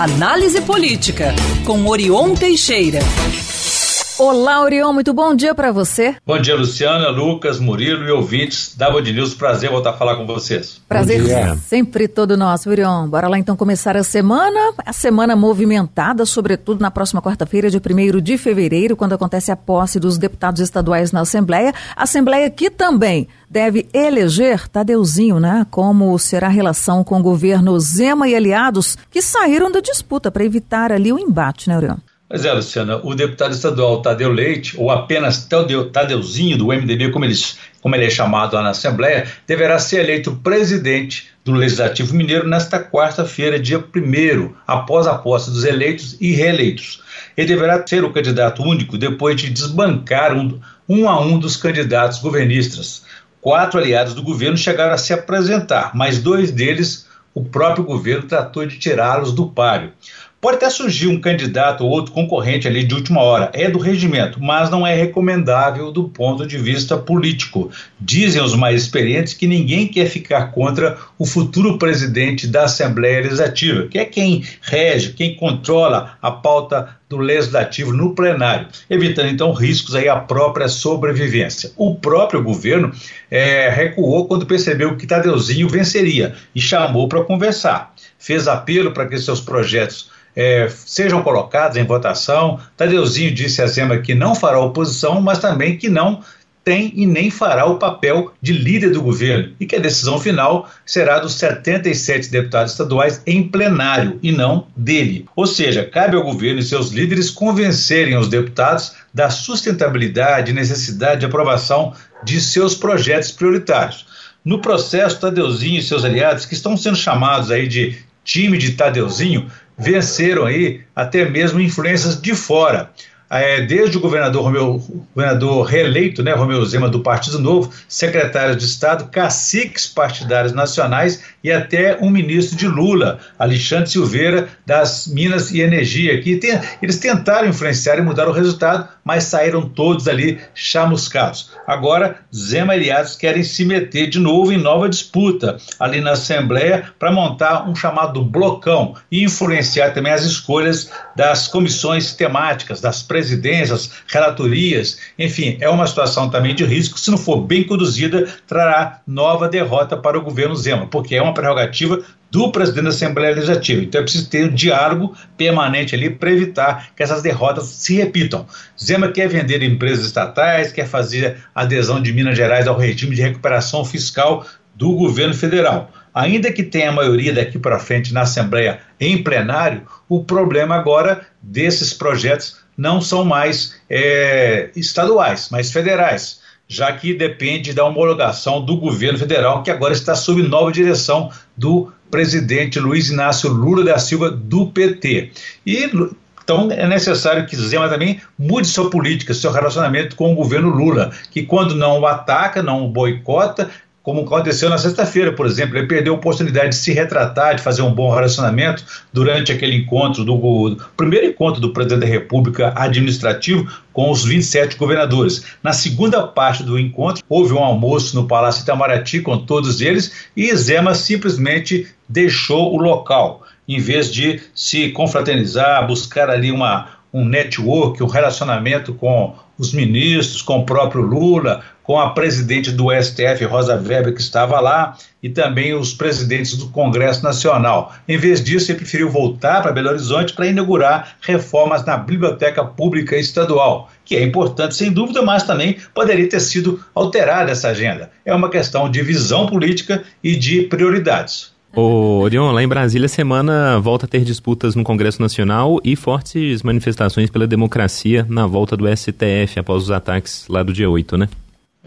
Análise Política, com Orion Teixeira. Olá, Orion, muito bom dia para você. Bom dia, Luciana, Lucas, Murilo e ouvintes da Band News. Prazer voltar a falar com vocês. Prazer sempre todo nosso, Orion. Bora lá então começar a semana, a semana movimentada, sobretudo na próxima quarta-feira, de 1 de fevereiro, quando acontece a posse dos deputados estaduais na Assembleia. Assembleia que também deve eleger Tadeuzinho, né? Como será a relação com o governo Zema e aliados que saíram da disputa para evitar ali o embate, né, Orion? Pois é, Luciana, o deputado estadual Tadeu Leite, ou apenas Tadeu, Tadeuzinho do MDB, como ele, como ele é chamado lá na Assembleia, deverá ser eleito presidente do Legislativo Mineiro nesta quarta-feira, dia 1 após a posse dos eleitos e reeleitos. Ele deverá ser o candidato único depois de desbancar um, um a um dos candidatos governistas. Quatro aliados do governo chegaram a se apresentar, mas dois deles o próprio governo tratou de tirá-los do páreo. Pode até surgir um candidato ou outro concorrente ali de última hora, é do regimento, mas não é recomendável do ponto de vista político. Dizem os mais experientes que ninguém quer ficar contra o futuro presidente da Assembleia Legislativa, que é quem rege, quem controla a pauta do legislativo no plenário, evitando então riscos aí à própria sobrevivência. O próprio governo é, recuou quando percebeu que Tadeuzinho venceria e chamou para conversar. Fez apelo para que seus projetos é, sejam colocados em votação. Tadeuzinho disse a Zema que não fará oposição, mas também que não tem e nem fará o papel de líder do governo e que a decisão final será dos 77 deputados estaduais em plenário e não dele. Ou seja, cabe ao governo e seus líderes convencerem os deputados da sustentabilidade e necessidade de aprovação de seus projetos prioritários. No processo, Tadeuzinho e seus aliados, que estão sendo chamados aí de time de Tadeuzinho, venceram aí até mesmo influências de fora é, desde o governador, Romeu, governador reeleito, né, Romeu Zema, do Partido Novo, secretários de Estado, caciques partidários nacionais e até um ministro de Lula, Alexandre Silveira, das Minas e Energia, que tem, eles tentaram influenciar e mudar o resultado, mas saíram todos ali chamuscados. Agora, Zema e aliados querem se meter de novo em nova disputa ali na Assembleia para montar um chamado blocão e influenciar também as escolhas das comissões temáticas, das presidências, relatorias, enfim, é uma situação também de risco. Se não for bem conduzida, trará nova derrota para o governo Zema, porque é uma prerrogativa do presidente da Assembleia Legislativa. Então é preciso ter um diálogo permanente ali para evitar que essas derrotas se repitam. Zema quer vender empresas estatais, quer fazer adesão de Minas Gerais ao regime de recuperação fiscal do governo federal. Ainda que tenha a maioria daqui para frente na Assembleia em plenário, o problema agora desses projetos não são mais é, estaduais, mas federais, já que depende da homologação do governo federal, que agora está sob nova direção do presidente Luiz Inácio Lula da Silva, do PT. E então é necessário que Zema também mude sua política, seu relacionamento com o governo Lula, que quando não o ataca, não o boicota, como aconteceu na sexta-feira, por exemplo. Ele perdeu a oportunidade de se retratar, de fazer um bom relacionamento durante aquele encontro, do, do primeiro encontro do presidente da República administrativo com os 27 governadores. Na segunda parte do encontro, houve um almoço no Palácio Itamaraty com todos eles e Zema simplesmente deixou o local, em vez de se confraternizar, buscar ali uma, um network, um relacionamento com os ministros, com o próprio Lula, com a presidente do STF, Rosa Weber, que estava lá, e também os presidentes do Congresso Nacional. Em vez disso, ele preferiu voltar para Belo Horizonte para inaugurar reformas na Biblioteca Pública Estadual, que é importante, sem dúvida, mas também poderia ter sido alterada essa agenda. É uma questão de visão política e de prioridades. Ô, Orion, lá em Brasília, semana volta a ter disputas no Congresso Nacional e fortes manifestações pela democracia na volta do STF após os ataques lá do dia 8, né?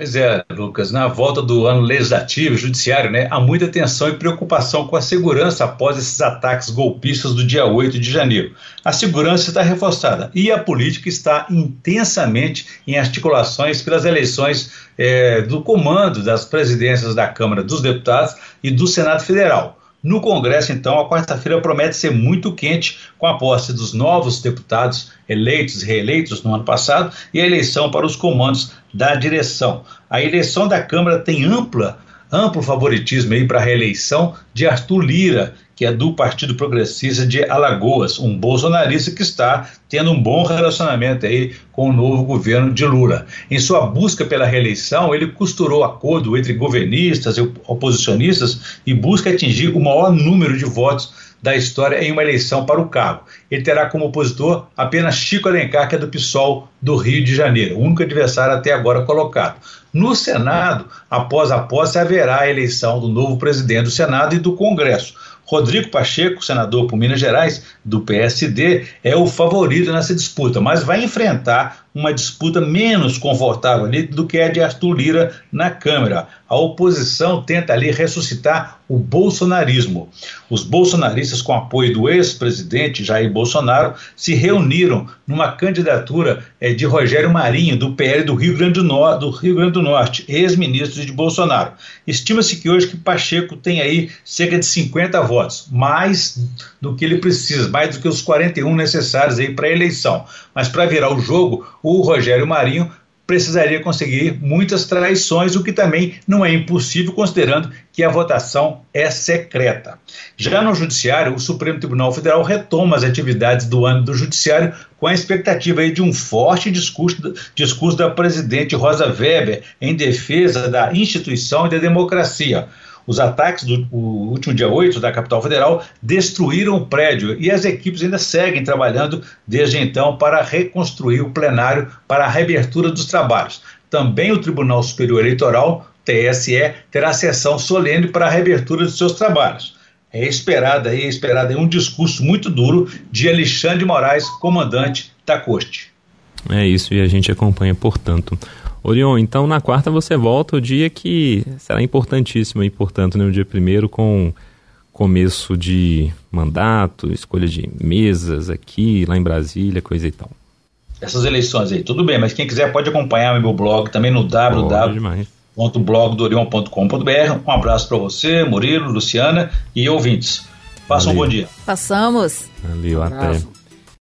Pois é, Lucas, na volta do ano legislativo, judiciário, né, há muita tensão e preocupação com a segurança após esses ataques golpistas do dia 8 de janeiro. A segurança está reforçada e a política está intensamente em articulações pelas eleições é, do comando das presidências da Câmara dos Deputados e do Senado Federal. No Congresso, então, a quarta-feira promete ser muito quente com a posse dos novos deputados eleitos e reeleitos no ano passado e a eleição para os comandos da direção. A eleição da Câmara tem ampla amplo favoritismo aí para a reeleição de Arthur Lira, que é do Partido Progressista de Alagoas, um bolsonarista que está tendo um bom relacionamento aí com o novo governo de Lula. Em sua busca pela reeleição, ele costurou acordo entre governistas e oposicionistas e busca atingir o maior número de votos da história em uma eleição para o cargo. Ele terá como opositor apenas Chico Alencar, que é do PSOL do Rio de Janeiro, o único adversário até agora colocado. No Senado, após a posse, haverá a eleição do novo presidente do Senado e do Congresso. Rodrigo Pacheco, senador por Minas Gerais, do PSD, é o favorito nessa disputa, mas vai enfrentar uma disputa menos confortável ali do que a de Arthur Lira na Câmara. A oposição tenta ali ressuscitar o bolsonarismo. Os bolsonaristas, com apoio do ex-presidente Jair Bolsonaro, se reuniram numa candidatura é, de Rogério Marinho, do PL do Rio Grande do, no do Rio Grande do Norte, ex-ministro de Bolsonaro. Estima-se que hoje que Pacheco tem aí cerca de 50 votos, mais do que ele precisa, mais do que os 41 necessários aí para a eleição. Mas para virar o jogo, o Rogério Marinho precisaria conseguir muitas traições, o que também não é impossível, considerando que a votação é secreta. Já no Judiciário, o Supremo Tribunal Federal retoma as atividades do ano do Judiciário com a expectativa de um forte discurso, discurso da presidente Rosa Weber em defesa da instituição e da democracia. Os ataques do último dia 8 da capital federal destruíram o prédio e as equipes ainda seguem trabalhando desde então para reconstruir o plenário para a reabertura dos trabalhos. Também o Tribunal Superior Eleitoral, TSE, terá sessão solene para a reabertura de seus trabalhos. É esperado aí, é esperado aí um discurso muito duro de Alexandre Moraes, comandante da corte. É isso, e a gente acompanha, portanto. Orion, então na quarta você volta o dia que será importantíssimo e, portanto, no dia primeiro com começo de mandato, escolha de mesas aqui, lá em Brasília, coisa e tal. Essas eleições aí, tudo bem, mas quem quiser pode acompanhar o meu blog também no www.blogdorion.com.br. Um abraço para você, Murilo, Luciana e ouvintes. Façam um bom dia. Passamos. Valeu, até.